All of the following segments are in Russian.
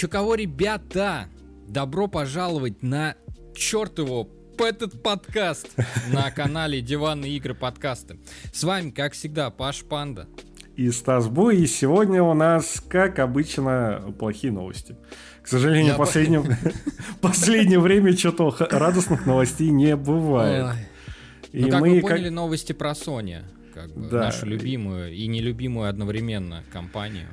Че кого, ребята? Добро пожаловать на черт его этот подкаст на канале Диванные игры подкасты. С вами, как всегда, Паш Панда. И Стас Бу, и сегодня у нас, как обычно, плохие новости. К сожалению, последнее, последнее время что-то радостных новостей не бывает. И ну, как мы, вы поняли, как... новости про Sony, как бы, да. нашу любимую и нелюбимую одновременно компанию.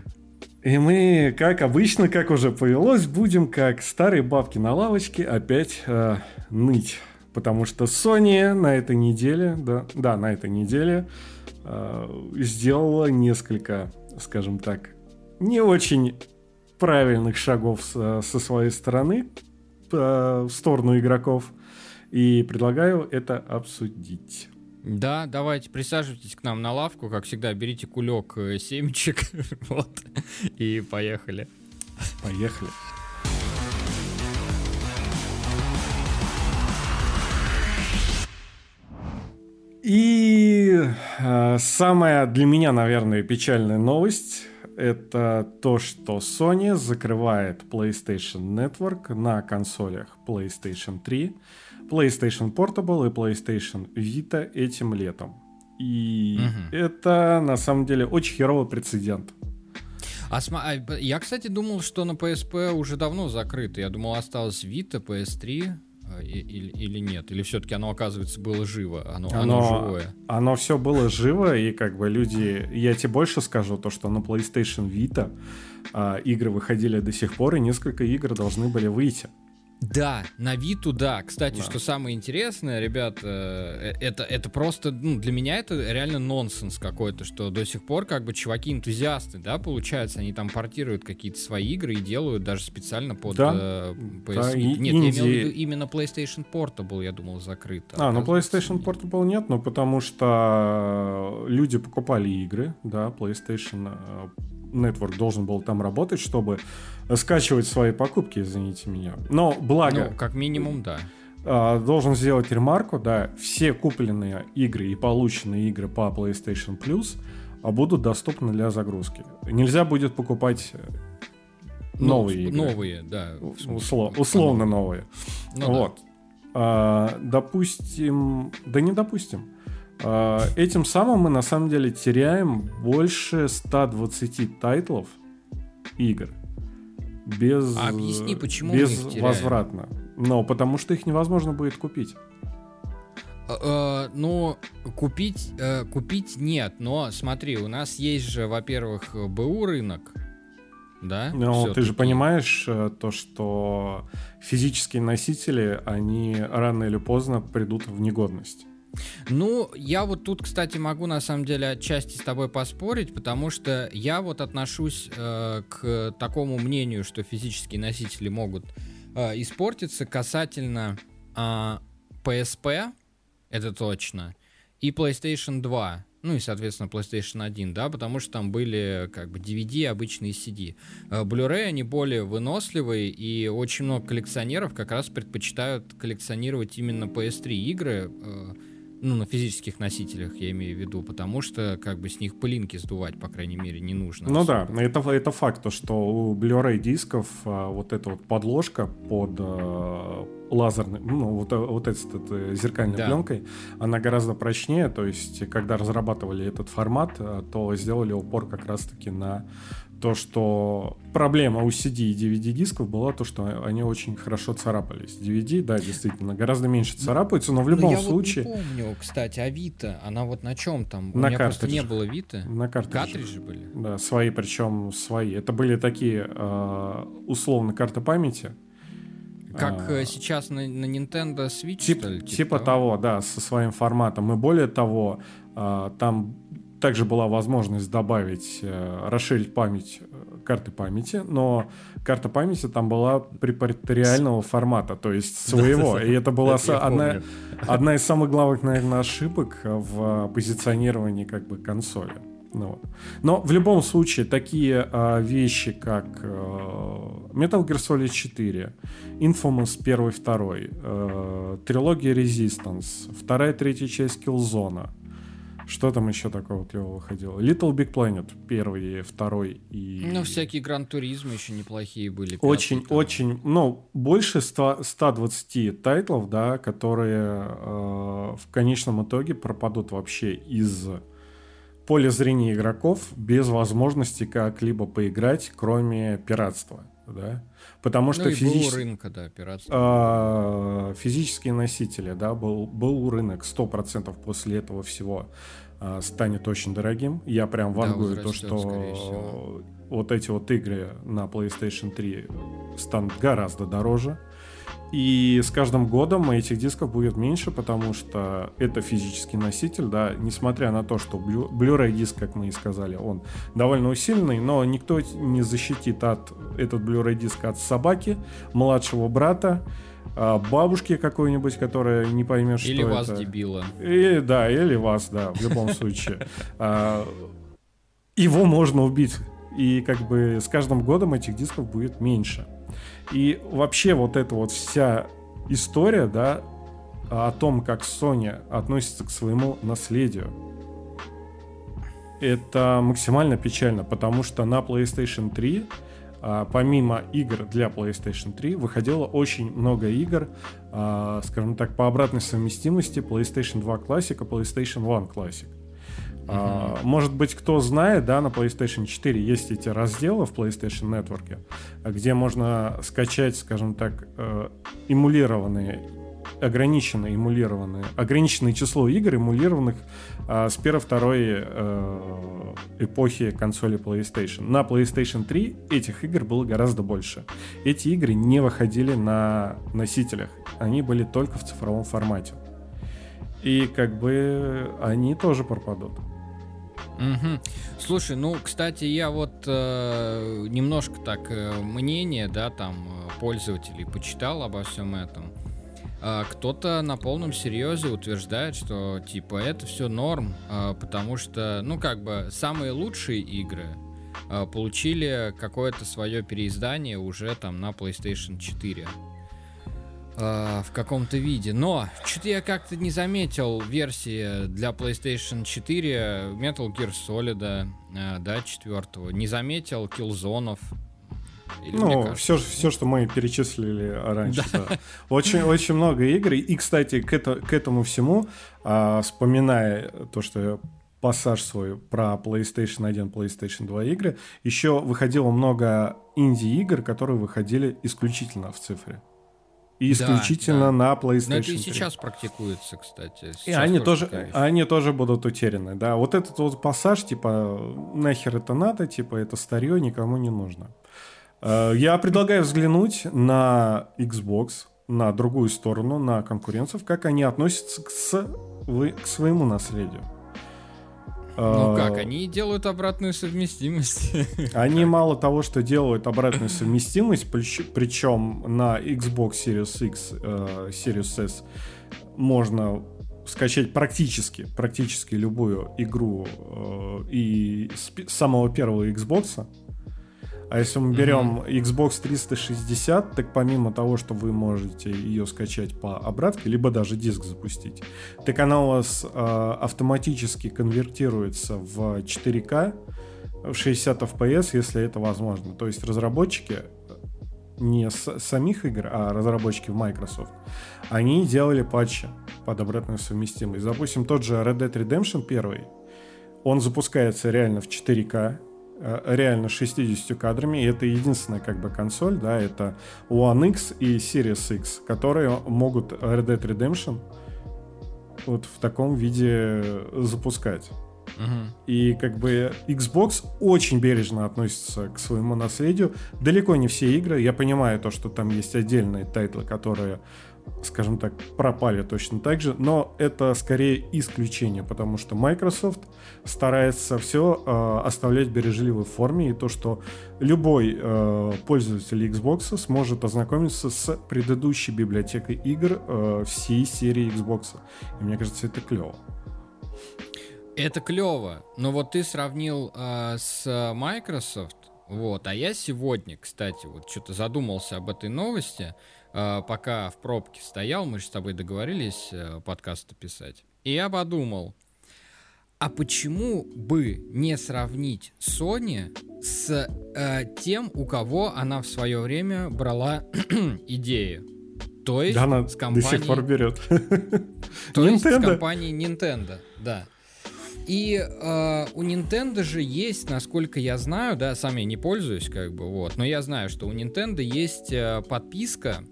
И мы, как обычно, как уже повелось, будем как старые бабки на лавочке опять э, ныть. Потому что Sony на этой неделе, да, да на этой неделе э, сделала несколько, скажем так, не очень правильных шагов со, со своей стороны э, в сторону игроков. И предлагаю это обсудить. Да, давайте присаживайтесь к нам на лавку, как всегда, берите кулек э, семечек, вот, и поехали. Поехали. И э, самая для меня, наверное, печальная новость это то, что Sony закрывает PlayStation Network на консолях PlayStation 3 PlayStation Portable и PlayStation Vita этим летом. И угу. это на самом деле очень херовый прецедент. А, а я, кстати, думал, что на PSP уже давно закрыто. Я думал, осталось Vita, PS3 э, или, или нет? Или все-таки оно, оказывается, было живо? Оно, оно, оно живое? Оно все было живо, и как бы люди... Я тебе больше скажу, то, что на PlayStation Vita а, игры выходили до сих пор, и несколько игр должны были выйти. Да, на Виту, да. Кстати, да. что самое интересное, ребят, э, это, это просто, ну, для меня это реально нонсенс какой-то, что до сих пор как бы чуваки-энтузиасты, да, получается, они там портируют какие-то свои игры и делают даже специально под да. э, PS да, Нет, инди... я имел в виду именно PlayStation Portable, я думал, закрыт. А, ну PlayStation Portable нет, ну потому что люди покупали игры, да, PlayStation э, Network должен был там работать, чтобы скачивать свои покупки, извините меня. Но благо... Ну, как минимум, да. А, должен сделать ремарку, да, все купленные игры и полученные игры по PlayStation Plus а будут доступны для загрузки. Нельзя будет покупать э, ну, новые игры. Новые, да. Услов, условно новые. Ну, вот. Да. А, допустим, да не допустим. А, этим самым мы на самом деле теряем больше 120 тайтлов игр без а объясни, почему без возвратно. Но потому что их невозможно будет купить. Uh, ну, купить, uh, купить нет, но смотри, у нас есть же, во-первых, БУ рынок, да? Ну, ты же понимаешь э, то, что физические носители, они рано или поздно придут в негодность. Ну, я вот тут, кстати, могу на самом деле отчасти с тобой поспорить, потому что я вот отношусь э, к такому мнению, что физические носители могут э, испортиться касательно э, PSP, это точно, и PlayStation 2. Ну и, соответственно, PlayStation 1, да, потому что там были как бы DVD, обычные CD. Э, Blu-ray, они более выносливые, и очень много коллекционеров как раз предпочитают коллекционировать именно PS3 игры, э, ну, на физических носителях, я имею в виду, потому что как бы с них пылинки сдувать, по крайней мере, не нужно. Ну особо. да, это, это факт, то, что у Blu-ray дисков а, вот эта вот подложка под а, лазерной, ну, вот, вот этой, этой зеркальной да. пленкой, она гораздо прочнее, то есть, когда разрабатывали этот формат, а, то сделали упор как раз-таки на то, что проблема у CD и DVD дисков была то, что они очень хорошо царапались. DVD, да, действительно, гораздо меньше царапаются, но в любом но я случае. Вот не помню, кстати, Авито, она вот на чем там? На у меня просто не было Вита. На картридже. Картриджи были. Да, свои, причем свои. Это были такие э, условно карты памяти. Как а, сейчас на, на Nintendo Switch, тип, что ли? Типа, типа того? того, да, со своим форматом. И более того, э, там также была возможность добавить, э, расширить память э, карты памяти, но карта памяти там была препараториального формата, то есть своего. И это была одна, одна из самых главных, наверное, ошибок в позиционировании как бы консоли. Ну, вот. Но в любом случае такие а, вещи, как а, Metal Gear Solid 4, Infamous 1 2, а, трилогия Resistance, вторая, третья часть Killzone, Что там еще такого клевого выходило? Little Big Planet первый, второй и... Ну, всякие Гран Туризмы еще неплохие были. Очень, пятый, очень, ну, больше 100, 120 тайтлов, да, которые э, в конечном итоге пропадут вообще из поля зрения игроков без возможности как-либо поиграть, кроме пиратства, да. Потому что ну, физич... рынка, да, пиратства. А, физические носители, да, был, был рынок 100% после этого всего а, станет очень дорогим. Я прям вангую да, то, что вот эти вот игры на PlayStation 3 станут гораздо дороже. И с каждым годом этих дисков будет меньше, потому что это физический носитель, да, несмотря на то, что Blu-ray диск, как мы и сказали, он довольно усиленный, но никто не защитит от этот Blu-ray диск от собаки, младшего брата, а, бабушки какой-нибудь, которая не поймет, что это. Или вас, дебила. И, да, или вас, да, в любом случае. А, его можно убить. И как бы с каждым годом этих дисков будет меньше. И вообще вот эта вот вся история, да, о том, как Sony относится к своему наследию, это максимально печально, потому что на PlayStation 3 а, помимо игр для PlayStation 3 выходило очень много игр, а, скажем так, по обратной совместимости PlayStation 2 Classic и PlayStation 1 Classic. Uh-huh. Может быть, кто знает, да, на PlayStation 4 есть эти разделы в PlayStation Network, где можно скачать, скажем так, э, эмулированные, ограниченные эмулированные, ограниченное число игр, эмулированных а, с первой-второй э, эпохи консоли PlayStation. На PlayStation 3 этих игр было гораздо больше. Эти игры не выходили на носителях, они были только в цифровом формате. И как бы они тоже пропадут. Угу. Слушай, ну, кстати, я вот э, немножко так э, мнение, да, там э, пользователей почитал обо всем этом. Э, кто-то на полном серьезе утверждает, что типа это все норм, э, потому что, ну, как бы самые лучшие игры э, получили какое-то свое переиздание уже там на PlayStation 4 э, в каком-то виде. Но что-то я как-то не заметил версии для PlayStation 4 Metal Gear Solid, э, да, четвертого. Не заметил Killzone. Или, ну, все, все, что мы перечислили раньше. Да. Да. Очень, очень много игр. И, кстати, к, это, к этому всему, а, вспоминая то, что я пассаж свой про PlayStation 1, PlayStation 2 игры, еще выходило много инди-игр, которые выходили исключительно в цифре. И исключительно да, да. на PlayStation. Но это и сейчас 3. практикуется, кстати. Сейчас и они тоже, тоже они тоже будут утеряны, да. Вот этот вот пассаж, типа, нахер это надо, типа, это старье никому не нужно. Э, я предлагаю взглянуть на Xbox, на другую сторону, на конкуренцев, как они относятся к, с, к своему наследию. Ну как, а, они делают обратную совместимость. Они мало того, что делают обратную совместимость, причем на Xbox Series X, э, Series S можно скачать практически, практически любую игру э, и с самого первого Xbox, а если мы берем mm-hmm. Xbox 360, так помимо того, что вы можете ее скачать по обратке, либо даже диск запустить, так она у вас э, автоматически конвертируется в 4К в 60 FPS, если это возможно. То есть разработчики не с самих игр, а разработчики в Microsoft, они делали патчи под обратную совместимость. Допустим, тот же Red Dead Redemption 1, он запускается реально в 4К, Э, реально 60 кадрами, и это единственная как бы консоль, да, это One X и Series X, которые могут Red Dead Redemption вот в таком виде запускать. Uh-huh. И как бы Xbox очень бережно относится к своему наследию. Далеко не все игры. Я понимаю то, что там есть отдельные тайтлы, которые скажем так, пропали точно так же, но это скорее исключение, потому что Microsoft старается все э, оставлять в бережливой форме, и то, что любой э, пользователь Xbox сможет ознакомиться с предыдущей библиотекой игр э, всей серии Xbox. И мне кажется, это клево. Это клево, но вот ты сравнил э, с Microsoft, вот, а я сегодня, кстати, вот что-то задумался об этой новости, пока в пробке стоял, мы же с тобой договорились э, подкасты писать. И я подумал, а почему бы не сравнить Sony с э, тем, у кого она в свое время брала идеи? То есть да, она с компанией... до сих пор берет. То есть с компанией Nintendo, да. И э, у Nintendo же есть, насколько я знаю, да, сам я не пользуюсь, как бы, вот, но я знаю, что у Nintendo есть э, подписка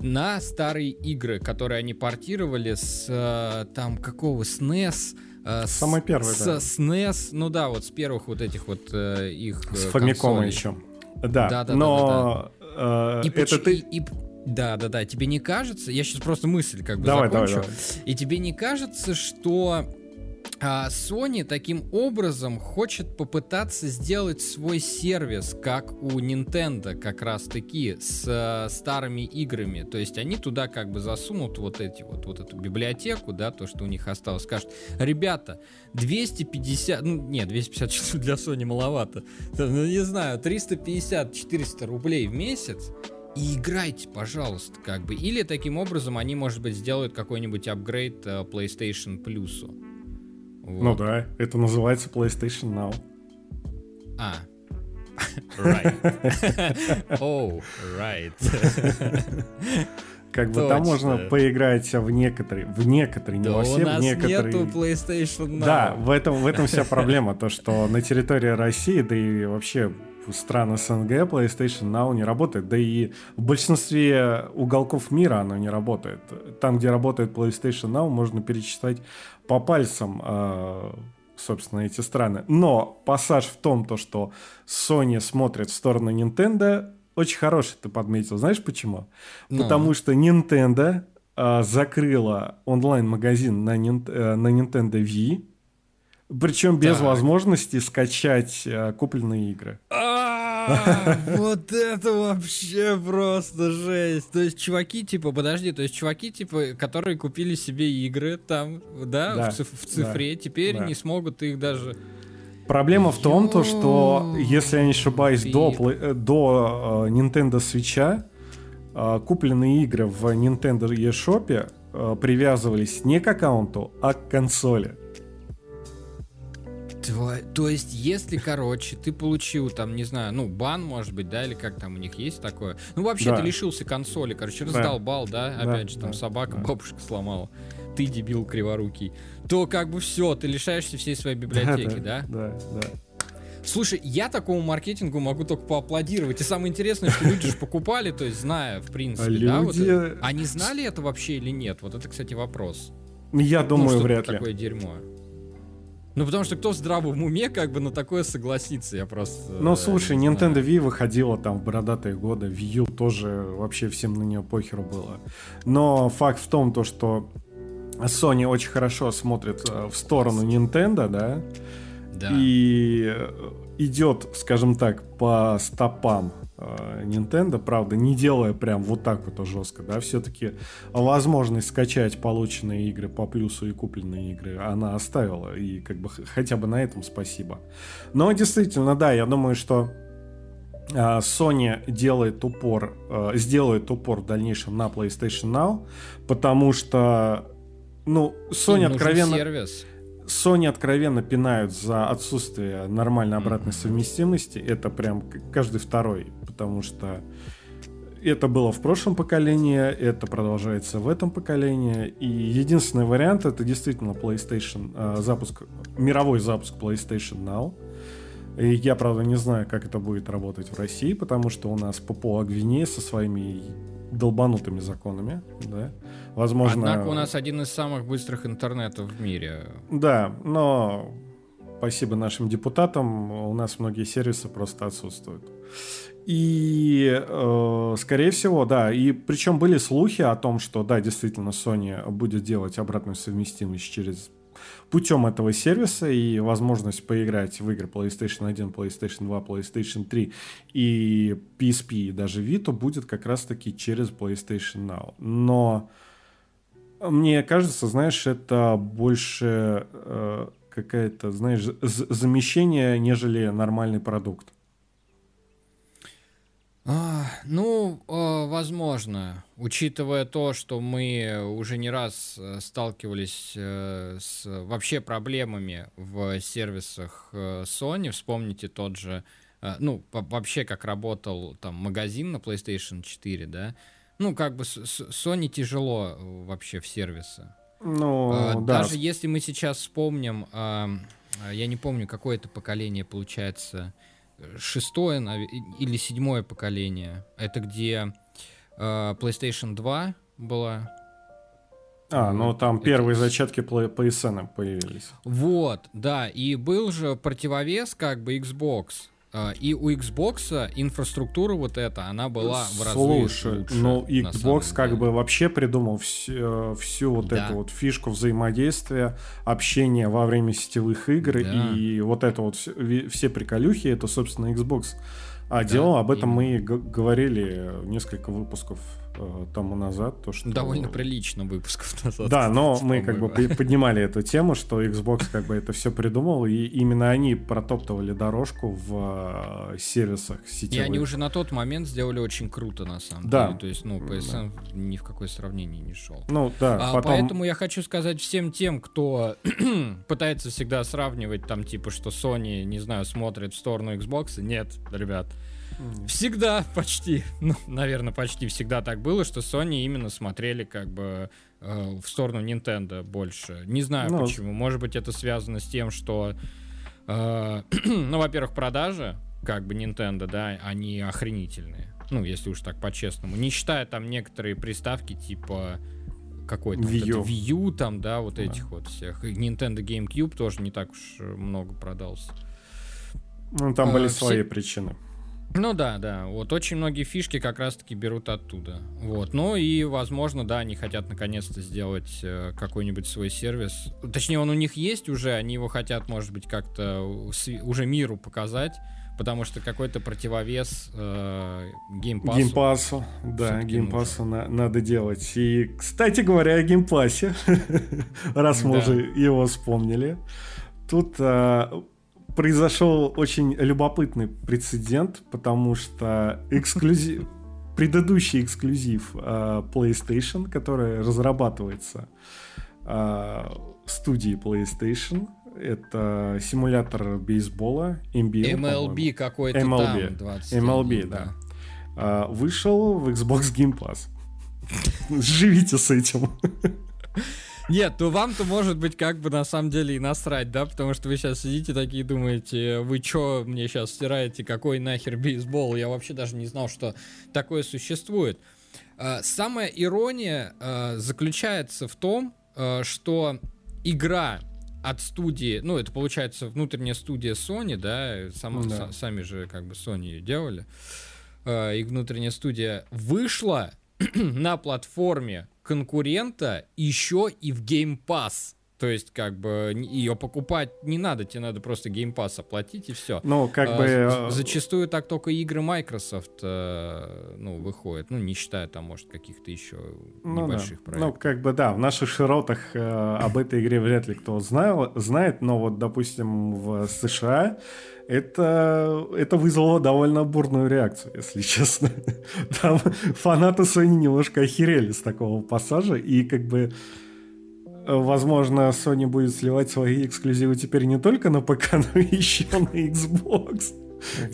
на старые игры, которые они портировали с э, там какого э, Самый первый, с, да. SNES, ну да, вот с первых вот этих вот э, их С Famicom еще. Да, да, да, но да, да, да. И, это ты... И, и, да, да, да. Тебе не кажется? Я сейчас просто мысль как бы давай, закончу. Давай, давай. И тебе не кажется, что а Sony таким образом хочет попытаться сделать свой сервис, как у Nintendo как раз-таки, с э, старыми играми. То есть они туда как бы засунут вот эти вот, вот эту библиотеку, да, то, что у них осталось. Скажут, ребята, 250, ну, нет, 250 для Sony маловато. Ну, не знаю, 350-400 рублей в месяц, и играйте, пожалуйста, как бы. Или таким образом они, может быть, сделают какой-нибудь апгрейд э, PlayStation Plus. Вот. Ну да, это называется PlayStation Now. А. Right. oh, right. Как бы там можно поиграть в некоторые, в некоторые, не да во все, у нас в некоторые. нету PlayStation Now. Да, в этом, в этом вся проблема, то что на территории России, да и вообще стран СНГ PlayStation Now не работает, да и в большинстве уголков мира оно не работает. Там, где работает PlayStation Now, можно перечислять по пальцам, э, собственно, эти страны. Но пассаж в том, то, что Sony смотрит в сторону Nintendo, очень хороший ты подметил. Знаешь почему? No. Ну. Потому что Nintendo э, закрыла онлайн-магазин на, э, на Nintendo Wii, причем без так. возможности скачать э, купленные игры. А, вот это вообще просто жесть. То есть чуваки, типа, подожди, то есть чуваки, типа, которые купили себе игры там, да, в, цифре, теперь не смогут их даже... Проблема в том, то, что, если я не ошибаюсь, до, э, до э, Nintendo Switch купленные игры в Nintendo eShop привязывались не к аккаунту, а к консоли. Тво... То есть, если, короче, ты получил там, не знаю, ну, бан, может быть, да, или как там у них есть такое. Ну, вообще, да. ты лишился консоли, короче, раздолбал, да, да? опять да, же, там да, собака, да. бабушка сломала. Ты дебил криворукий. То как бы все, ты лишаешься всей своей библиотеки, да? Да, да. да. Слушай, я такому маркетингу могу только поаплодировать. И самое интересное, что люди же покупали, то есть зная, в принципе, а да, люди... вот Они знали это вообще или нет? Вот это, кстати, вопрос. Я думаю, ну, вряд ли. такое дерьмо. Ну, потому что кто в здравом уме как бы на такое согласится, я просто... Ну, слушай, Nintendo Wii выходила там в бородатые годы, Wii U тоже вообще всем на нее похеру было. Но факт в том, то, что Sony очень хорошо смотрит э, в сторону Nintendo, да, да. и идет, скажем так, по стопам Э, Nintendo, правда, не делая прям вот так вот жестко, да, все-таки возможность скачать полученные игры по плюсу и купленные игры она оставила, и как бы хотя бы на этом спасибо. Но действительно, да, я думаю, что э, Sony делает упор, э, сделает упор в дальнейшем на PlayStation Now, потому что, ну, Sony откровенно... сервис Sony откровенно пинают за отсутствие нормальной обратной совместимости. Это прям каждый второй, потому что это было в прошлом поколении, это продолжается в этом поколении. И единственный вариант это действительно PlayStation, э, запуск, мировой запуск PlayStation Now. И я, правда, не знаю, как это будет работать в России, потому что у нас Папуа Гвинея со своими долбанутыми законами, да. Возможно... Однако у нас один из самых быстрых интернетов в мире. Да, но спасибо нашим депутатам, у нас многие сервисы просто отсутствуют. И, э, скорее всего, да, и причем были слухи о том, что, да, действительно, Sony будет делать обратную совместимость через путем этого сервиса и возможность поиграть в игры PlayStation 1, PlayStation 2, PlayStation 3 и PSP и даже Vita будет как раз-таки через PlayStation Now. Но мне кажется, знаешь, это больше э, какая-то, знаешь, замещение, нежели нормальный продукт. А, ну, э, возможно, учитывая то, что мы уже не раз э, сталкивались э, с вообще проблемами в сервисах э, Sony. Вспомните тот же, ну, вообще как работал там магазин на PlayStation 4, да? Ну, как бы Sony тяжело вообще в сервисы. Ну, а, да. Даже если мы сейчас вспомним, я не помню, какое это поколение получается, шестое или седьмое поколение. Это где э, PlayStation 2 была. А, ну там это... первые зачатки PSN появились. Вот, да, и был же противовес как бы Xbox. А, и у Xbox инфраструктура вот эта, она была в разы Слушай, лучше. ну Xbox как бы вообще придумал всю, всю вот да. эту вот фишку взаимодействия, общения во время сетевых игр да. и вот это вот все приколюхи, это собственно Xbox. А да, дело об этом именно. мы говорили несколько выпусков э, тому назад. То, что... Довольно прилично выпусков назад. Да, но мы как бы поднимали эту тему, что Xbox как бы это все придумал, и именно они протоптывали дорожку в э, сервисах сетевых. И они уже на тот момент сделали очень круто, на самом да. деле. То есть, ну, PSN да. ни в какое сравнение не шел. Ну, да, а, потом... Поэтому я хочу сказать всем тем, кто пытается всегда сравнивать там, типа, что Sony, не знаю, смотрит в сторону Xbox. Нет, ребят, Всегда почти, ну, наверное, почти всегда так было, что Sony именно смотрели как бы э, в сторону Nintendo больше. Не знаю ну, почему. Может быть, это связано с тем, что, э, ну, во-первых, продажи как бы Nintendo, да, они охренительные. Ну, если уж так по-честному. Не считая там некоторые приставки типа какой-то Wii Вот Wii U, там, да, вот да. этих вот всех. И Nintendo GameCube тоже не так уж много продался. Ну, там а, были свои все... причины. Ну да, да. Вот очень многие фишки как раз-таки берут оттуда. Вот. Ну и, возможно, да, они хотят наконец-то сделать э, какой-нибудь свой сервис. Точнее, он у них есть уже, они его хотят, может быть, как-то уже миру показать. Потому что какой-то противовес э, геймпасу. Геймпасу, да, Game Pass у на, надо делать. И, кстати говоря, о Game Pass е, раз мы да. уже его вспомнили. Тут э, произошел очень любопытный прецедент, потому что эксклюзив, предыдущий эксклюзив uh, PlayStation, который разрабатывается uh, студией PlayStation, это симулятор бейсбола, NBA, MLB какой-то MLB, там, MLB, да. да. Uh, вышел в Xbox Game Pass. Живите с этим. Нет, ну вам-то может быть как бы на самом деле и насрать, да, потому что вы сейчас сидите такие думаете, вы чё мне сейчас стираете, какой нахер бейсбол, я вообще даже не знал, что такое существует. А, самая ирония а, заключается в том, а, что игра от студии, ну, это получается внутренняя студия Sony, да, сам, ну да. сами же как бы Sony ее делали, и внутренняя студия вышла на платформе конкурента еще и в Game Pass. То есть, как бы, ее покупать не надо, тебе надо просто Game Pass оплатить и все. Ну, как а, бы... Э, зачастую так только игры Microsoft, э, ну, выходят. Ну, не считая там, может, каких-то еще ну, небольших да. проектов. Ну, как бы, да, в наших широтах э, об этой игре вряд ли кто знал, знает, но вот, допустим, в США это, это вызвало довольно бурную реакцию, если честно. Там фанаты Sony немножко охерели с такого пассажа, и как бы возможно, Sony будет сливать свои эксклюзивы теперь не только на ПК, но еще на Xbox.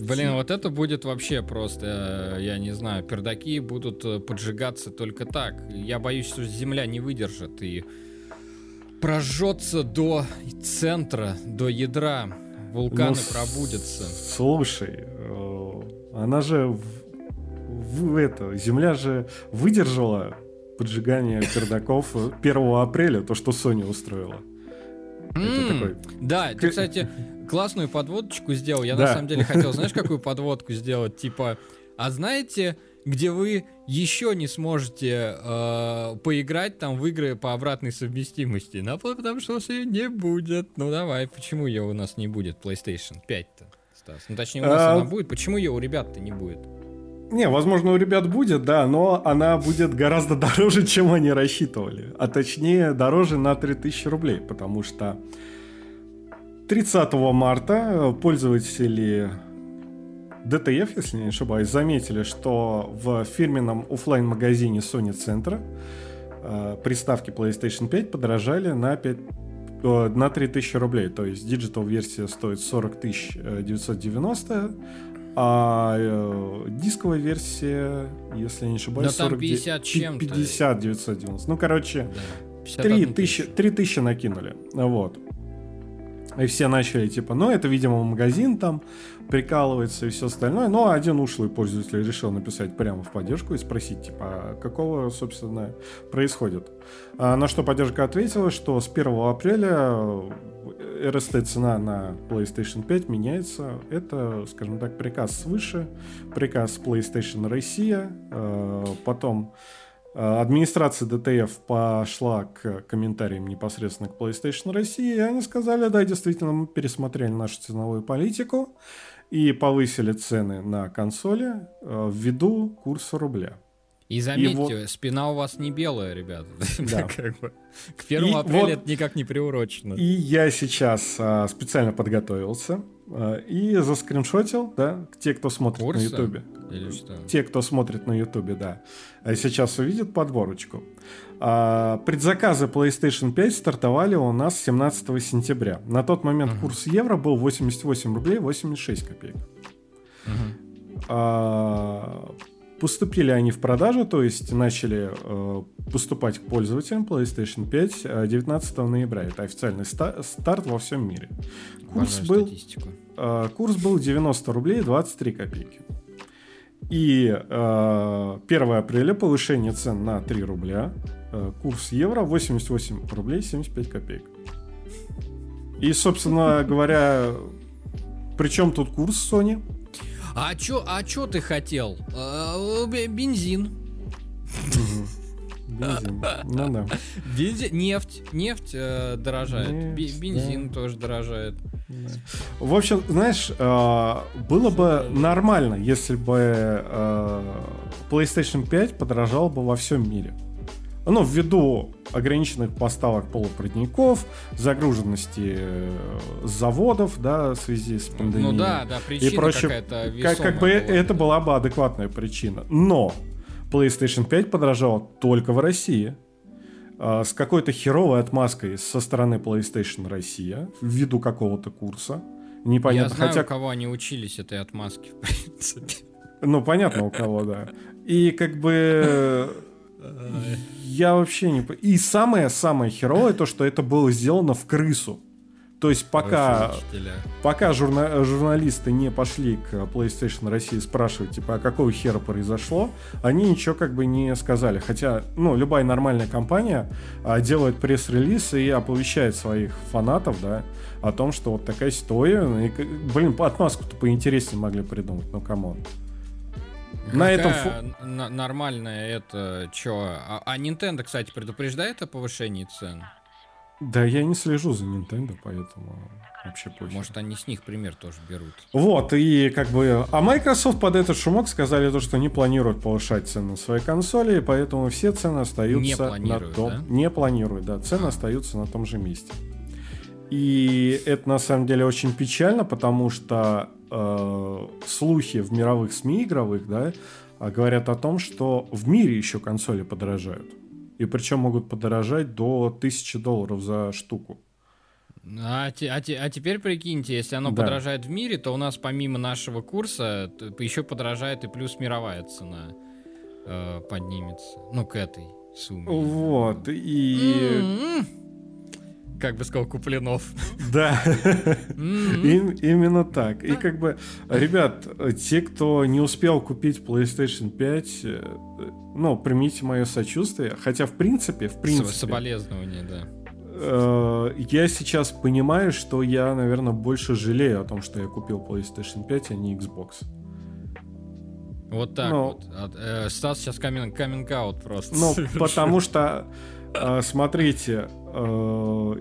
Блин, вот это будет вообще просто, э, я не знаю, пердаки будут э, поджигаться только так. Я боюсь, что Земля не выдержит и прожжется до центра, до ядра Вулканы ну, пробудятся. Слушай, э, она же в, в это, Земля же выдержала поджигание пердаков 1 апреля, то, что Sony устроила. Mm, такой... Да, ты, кстати, классную подводочку сделал. Я да. на самом деле хотел, знаешь, какую подводку сделать? Типа, а знаете, где вы еще не сможете э, поиграть там в игры по обратной совместимости. Ну, потому что у нас ее не будет. Ну давай, почему ее у нас не будет PlayStation 5-то, Стас? Ну точнее, у нас а... она будет. Почему ее у ребят-то не будет? Не, возможно, у ребят будет, да, но она будет гораздо дороже, чем они рассчитывали. А точнее, дороже на 3000 рублей, потому что 30 марта пользователи DTF, если не ошибаюсь, заметили, что в фирменном офлайн магазине Sony Center э, приставки PlayStation 5 подорожали на 5 э, на 3000 рублей, то есть digital версия стоит 40 990, а э, дисковая версия, если я не ошибаюсь, да 40, 50 чем 50 990. Ну, короче, да. 3 тысячи, 3 тысячи накинули. Вот. И все начали, типа, ну, это, видимо, магазин там прикалывается и все остальное. Но один ушлый пользователь решил написать прямо в поддержку и спросить, типа, а какого, собственно, происходит. А на что поддержка ответила, что с 1 апреля RST цена на PlayStation 5 меняется. Это, скажем так, приказ свыше, приказ PlayStation Россия, э, потом Э, администрация DTF пошла к комментариям непосредственно к PlayStation России, и они сказали, да, действительно, мы пересмотрели нашу ценовую политику и повысили цены на консоли э, ввиду курса рубля. И заметьте, и вот... спина у вас не белая, ребята. Да. как бы. К 1 и апреля вот... это никак не приурочено. И я сейчас а, специально подготовился а, и заскриншотил, да, те, кто смотрит на Ютубе. Или что? Те, кто смотрит на Ютубе, да. А сейчас увидят подборочку. А, предзаказы PlayStation 5 стартовали у нас 17 сентября. На тот момент uh-huh. курс евро был 88 рублей 86 копеек. Uh-huh. Поступили они в продажу, то есть начали э, поступать к пользователям PlayStation 5 19 э, ноября. Это официальный ста- старт во всем мире. Курс был, э, курс был 90 рублей 23 копейки. И э, 1 апреля повышение цен на 3 рубля. Э, курс евро 88 рублей 75 копеек. И, собственно говоря, при чем тут курс Sony? А чё, а чё ты хотел? А, бензин. Бензин. Ну да. Бензин, нефть, нефть э, дорожает, бензин тоже дорожает. В общем, знаешь, э, было бы нормально, если бы э, PlayStation 5 подорожал бы во всем мире ну, ввиду ограниченных поставок полупроводников, загруженности э, заводов, да, в связи с пандемией. Ну да, да, причина и прочее, какая-то как, как бы была, это да. была бы адекватная причина. Но PlayStation 5 подорожала только в России. А, с какой-то херовой отмазкой со стороны PlayStation Россия, ввиду какого-то курса. Непонятно. Я знаю, Хотя... у кого они учились этой отмазке, в принципе. Ну, понятно, у кого, да. И как бы я вообще не... И самое-самое херовое то, что это было сделано в крысу. То есть пока, пока журна, журналисты не пошли к PlayStation России спрашивать, типа, а какого хера произошло, они ничего как бы не сказали. Хотя, ну, любая нормальная компания а, делает пресс-релиз и оповещает своих фанатов, да, о том, что вот такая ситуация. И, блин, отмазку-то поинтереснее могли придумать, ну, come on. На этом фу... нормальное это что? А, а Nintendo, кстати, предупреждает о повышении цен? Да, я не слежу за Nintendo, поэтому вообще позже. Может, они с них пример тоже берут. Вот, и как бы... А Microsoft под этот шумок сказали то, что не планируют повышать цены на свои консоли, и поэтому все цены остаются не на том... Да? Не планируют, да. Цены а. остаются на том же месте. И это на самом деле очень печально, потому что э, слухи в мировых СМИ игровых, да, а, говорят о том, что в мире еще консоли подорожают. И причем могут подорожать до 1000 долларов за штуку. А, а, а теперь прикиньте, если оно да. подорожает в мире, то у нас помимо нашего курса еще подорожает и плюс мировая цена э, поднимется. Ну, к этой сумме. Вот, и... Mm-hmm как бы сказал Куплинов. Да, именно так. И как бы, ребят, те, кто не успел купить PlayStation 5, э, ну, примите мое сочувствие. Хотя, в принципе, в принципе... Соболезнования, да. Э, я сейчас понимаю, что я, наверное, больше жалею о том, что я купил PlayStation 5, а не Xbox. Вот так Но... вот. Э, Стас сейчас каминг-аут просто. Ну, потому что, смотрите,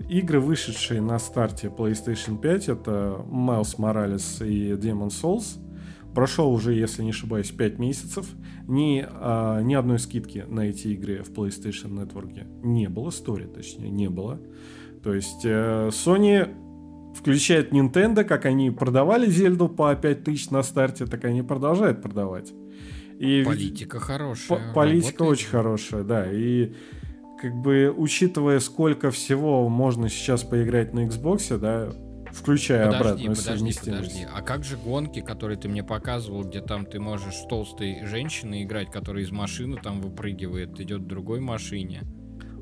игры, вышедшие на старте PlayStation 5, это Miles Morales и Demon Souls. Прошел уже, если не ошибаюсь, 5 месяцев. Ни, а, ни одной скидки на эти игры в PlayStation Network не было. Story, точнее, не было. То есть э, Sony включает Nintendo, как они продавали Зельду по 5000 на старте, так они продолжают продавать. И политика хорошая. политика работает. очень хорошая, да. И как бы учитывая, сколько всего можно сейчас поиграть на Xbox, да, включая подожди, обратную подожди, совместимость. Подожди, а как же гонки, которые ты мне показывал, где там ты можешь толстой женщиной играть, которая из машины там выпрыгивает, идет в другой машине?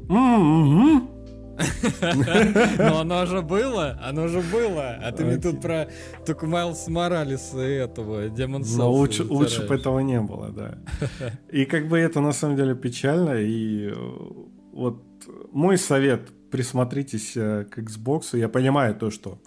Mm-hmm. Но оно же было, оно же было. А ты мне тут про только Майлса Моралеса и этого Демон Но лучше, лучше бы этого не было, да. И как бы это на самом деле печально. И э, вот мой совет, присмотритесь э, к Xbox. Я понимаю то, что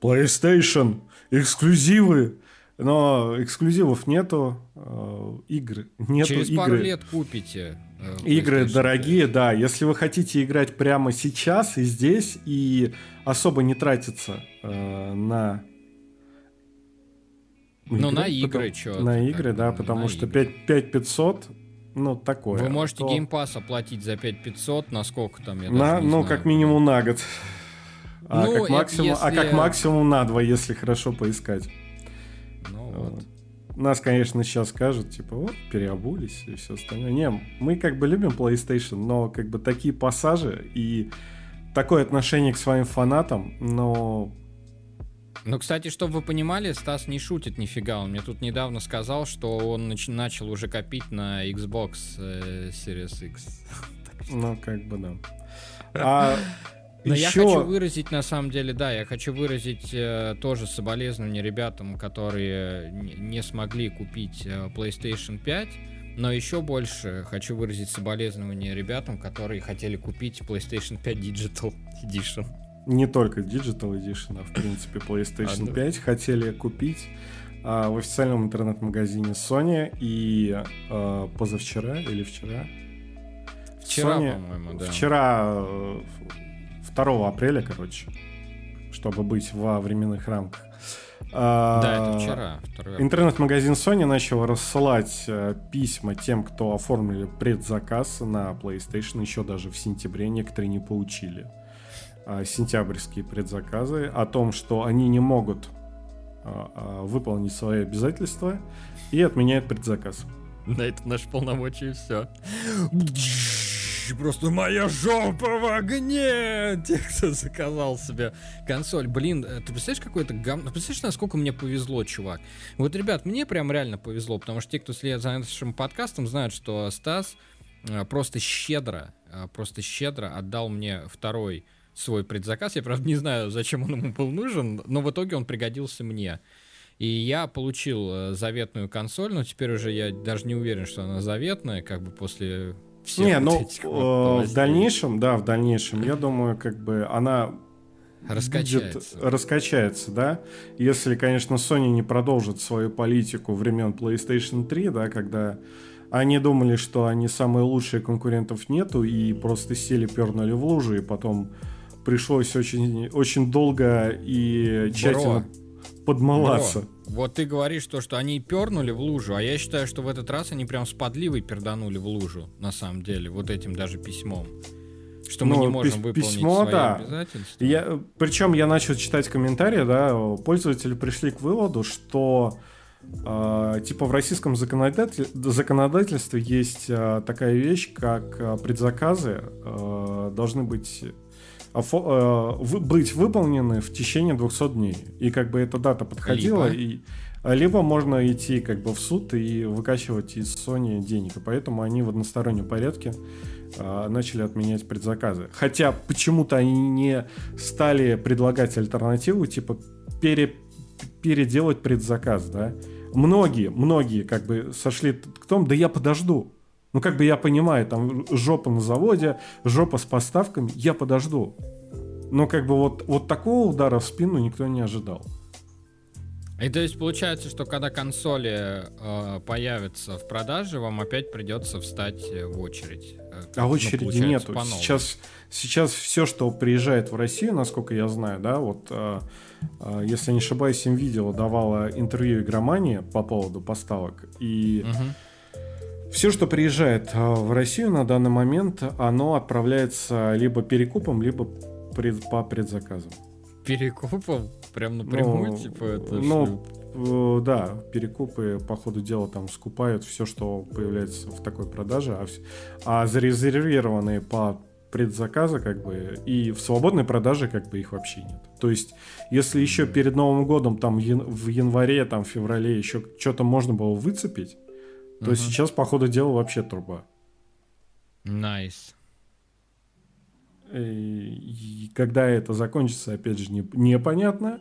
PlayStation, эксклюзивы, но эксклюзивов нету, э, игр нету. Через игры. пару лет купите. Э, игры дорогие, да. Если вы хотите играть прямо сейчас и здесь, и особо не тратиться э, на ну, на игры, что? На игры, да, потому что игры. 5, 5500, ну, такое. Вы можете то... Game Pass оплатить за 5500, на сколько там, я на, Ну, знаю. как минимум на год. А, ну, как максимум, если... а как максимум на два, если хорошо поискать. Ну, вот. Нас, конечно, сейчас скажут, типа, вот, переобулись и все остальное. Не, мы как бы любим PlayStation, но как бы такие пассажи и такое отношение к своим фанатам, но ну, кстати, чтобы вы понимали, Стас не шутит нифига. Он мне тут недавно сказал, что он нач- начал уже копить на Xbox э, Series X. Ну, как бы да. А но еще... я хочу выразить, на самом деле, да, я хочу выразить э, тоже соболезнования ребятам, которые не, смогли купить э, PlayStation 5, но еще больше хочу выразить соболезнования ребятам, которые хотели купить PlayStation 5 Digital Edition. Не только Digital Edition, а в принципе PlayStation а, 5 хотели купить а, в официальном интернет-магазине Sony и а, позавчера или вчера Вчера, Sony, по-моему, да. Вчера э, 2 апреля, короче, чтобы быть во временных рамках. А, да, это вчера. Интернет-магазин Sony начал рассылать э, письма тем, кто оформили предзаказ на PlayStation еще даже в сентябре. Некоторые не получили а, сентябрьские предзаказы о том, что они не могут а, выполнить свои обязательства и отменяют предзаказ. На это наши полномочия все просто моя жопа в огне! Те, кто заказал себе консоль. Блин, э, ты представляешь, какой это гам... Ну, представляешь, насколько мне повезло, чувак? Вот, ребят, мне прям реально повезло, потому что те, кто следит за нашим подкастом, знают, что Стас э, просто щедро, э, просто щедро отдал мне второй свой предзаказ. Я, правда, не знаю, зачем он ему был нужен, но в итоге он пригодился мне. И я получил заветную консоль, но теперь уже я даже не уверен, что она заветная, как бы после все Не, ну э, в дальнейшем, да, в дальнейшем, я думаю, как бы она раскачается. Будет, раскачается, да. Если, конечно, Sony не продолжит свою политику времен PlayStation 3, да, когда они думали, что они самые лучшие, конкурентов нету, и просто сели, пернули в лужу, и потом пришлось очень, очень долго и тщательно Бро. подмываться. Бро. Вот ты говоришь то, что они пернули в лужу, а я считаю, что в этот раз они прям с подливой перданули в лужу, на самом деле, вот этим даже письмом. Что мы ну, не можем выполнить письмо, свои да. обязательства. Я, причем я начал читать комментарии, да, пользователи пришли к выводу, что э, типа в российском законодатель, законодательстве есть э, такая вещь, как э, предзаказы э, должны быть быть выполнены в течение 200 дней. И как бы эта дата подходила, либо... и либо можно идти как бы в суд и выкачивать из Sony денег. И поэтому они в одностороннем порядке а, начали отменять предзаказы. Хотя почему-то они не стали предлагать альтернативу, типа пере, переделать предзаказ, да. Многие, многие как бы сошли к тому, да я подожду. Ну, как бы я понимаю, там жопа на заводе, жопа с поставками, я подожду. Но как бы вот, вот такого удара в спину никто не ожидал. И то есть получается, что когда консоли э, появятся в продаже, вам опять придется встать в очередь. Э, а ну, очереди нету. Сейчас, сейчас все, что приезжает в Россию, насколько я знаю, да, вот э, э, если не ошибаюсь, им видео давала интервью игромания по поводу поставок. И угу все, что приезжает а, в Россию на данный момент, оно отправляется либо перекупом, либо пред, по предзаказам. перекупом? Прям напрямую, Ну, типа, это ну, шлюп? э, да, перекупы по ходу дела там скупают все, что появляется в такой продаже, а, а зарезервированные по предзаказа как бы и в свободной продаже как бы их вообще нет. То есть, если еще перед Новым годом там в январе, там в феврале еще что-то можно было выцепить, то Мгм. сейчас по ходу дела вообще труба. Nice. И, и когда это закончится, опять же, не- непонятно.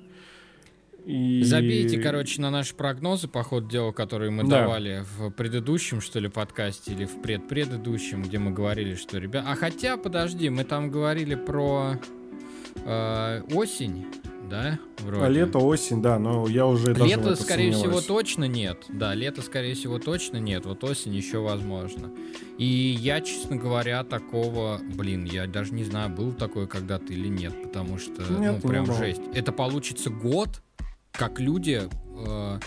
И... Забейте, короче, на наши прогнозы по ходу дела, которые мы Да. давали в предыдущем, что ли, подкасте или в предпредыдущем, где мы говорили, что, ребят... А хотя, подожди, мы там говорили про э, осень, да, вроде? А лето, осень, да, но я уже даже Лето, скорее всего, точно нет. Да, лето, скорее всего, точно нет. Вот осень еще возможно. И я, честно говоря, такого, блин, я даже не знаю, был такое когда-то или нет, потому что, Нет, ну, прям жесть. Это получится год, как люди э,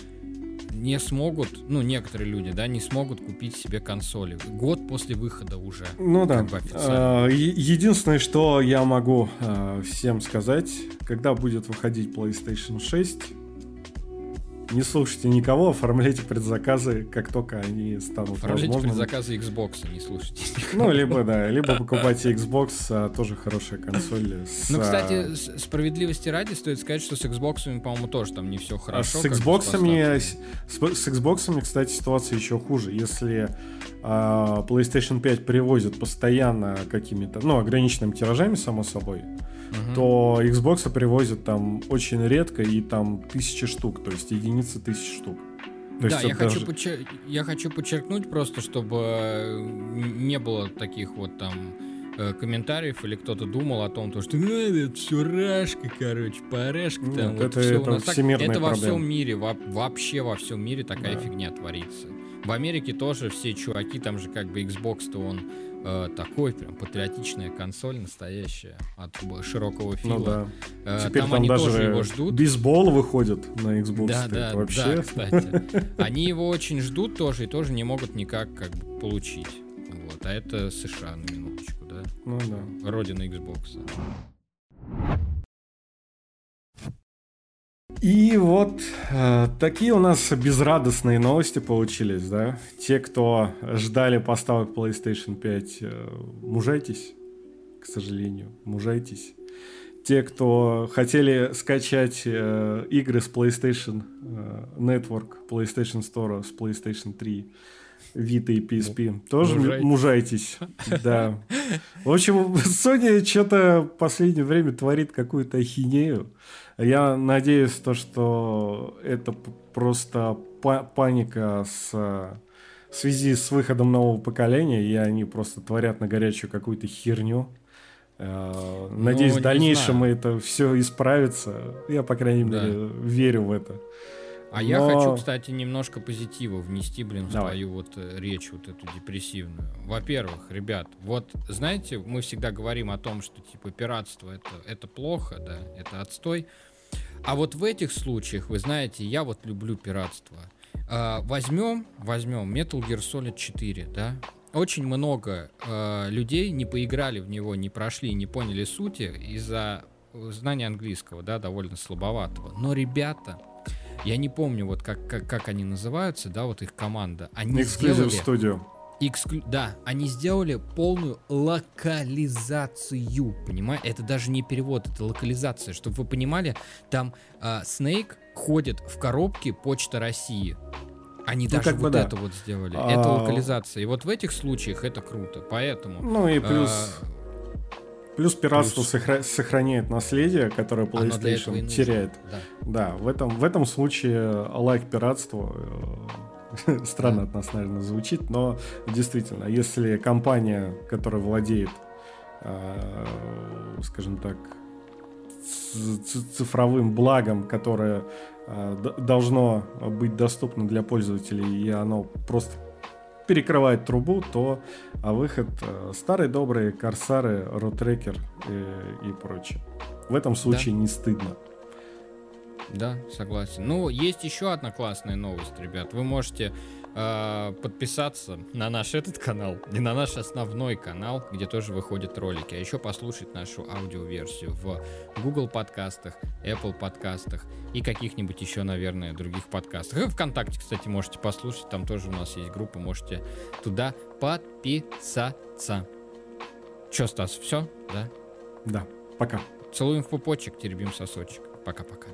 не смогут, ну, некоторые люди, да, не смогут купить себе консоли. Год после выхода уже. Ну да. Как бы. А, Единственное, что я могу а, всем сказать, когда будет выходить PlayStation 6, не слушайте никого, оформляйте предзаказы, как только они станут Оформляйте возможными. предзаказы Xbox, не слушайте. Ну, либо, да, либо покупайте Xbox, а, тоже хорошая консоль. с, Ну, а, кстати, с- справедливости ради стоит сказать, что с Xbox, по-моему, тоже там не все А хорошо. с как бы, Xbox, с, с Xbox, кстати, ситуация еще хуже. Если а, PlayStation 5 привозят постоянно какими-то, ну, ограниченными тиражами, само собой, То Xbox привозят там очень редко и там тысячи штук, то есть единицы тысяч штук. То да, я это хочу, даже- подчер- я хочу подчеркнуть просто, чтобы э, не было таких вот там э, комментариев или кто-то думал о том, то, что «Э, это все рашка, короче, парашка Нет, там. вот это- всё у это нас так». Это во всем мире, во- вообще во всем мире такая Да. фигня творится. В Америке тоже все чуваки, там же как бы Xbox-то он э, такой прям патриотичная консоль настоящая от широкого фила. Ну да. Э, Теперь там, там, они даже тоже его ждут. бейсбол выходит на Xbox. Да, да, вообще. да, кстати. Они его очень ждут тоже и тоже не могут никак как бы получить. Вот. А это США на минуточку, да? Ну да. Родина Xbox. И вот э, такие у нас безрадостные новости получились, да. Те, кто ждали поставок PlayStation 5, э, мужайтесь, к сожалению, мужайтесь. Те, кто хотели скачать э, игры с PlayStation э, Network, PlayStation Store, с PlayStation 3, Vita и PSP, тоже мужайтесь. мужайтесь. Да. В общем, Sony что-то в последнее время творит какую-то ахинею. Я надеюсь, то, что это просто па- паника с, в связи с выходом нового поколения, и они просто творят на горячую какую-то херню. Э, Надеюсь, Ну, в не дальнейшем знаю. это все исправится. Я, по крайней Да. мере, верю в это. А я Но- хочу, кстати, немножко позитива внести, блин, в Давай. твою вот э, речь вот эту депрессивную. Во-первых, ребят, вот знаете, мы всегда говорим о том, что типа пиратство это, это плохо, да, это отстой. А вот в этих случаях, вы знаете, я вот люблю пиратство. А, возьмем, возьмем Metal Gear Solid 4, да? Очень много э, людей не поиграли в него, не прошли, не поняли сути из-за э, знания английского, да, довольно слабоватого. Но ребята, я не помню, вот как, как, как они называются, да, вот их команда. Они Эксклюзив сделали... студию. Эксклю- Да, они сделали полную локализацию, понимаете? Это даже не перевод, это локализация. Чтобы вы понимали, там а, Снейк ходит в коробке Почта России. Они даже Ну, как бы вот да. это вот сделали. А- Это локализация. И вот в этих случаях это круто. Поэтому... Ну и плюс, а, плюс пиратство плюс- сохра- сохраняет наследие, которое PlayStation теряет. Да. Да, в этом, в этом случае лайк пиратству э, странно от нас, наверное, звучит, но действительно, если компания, которая владеет, э, скажем так, цифровым благом, которое э, должно быть доступно для пользователей, и оно просто перекрывает трубу, то а выход э, старые добрые корсары, ротрекер и, и прочее. В этом случае не стыдно. Да, согласен. Ну, есть еще одна классная новость, ребят. Вы можете э, подписаться на наш этот канал и на наш основной канал, где тоже выходят ролики, а еще послушать нашу аудиоверсию в Google подкастах, Apple подкастах и каких-нибудь еще, наверное, других подкастах. И ВКонтакте, кстати, можете послушать, там тоже у нас есть группа, можете туда подписаться. Че, Стас, все, да? Да, пока. Целуем в пупочек, теребим сосочек. Пока-пока.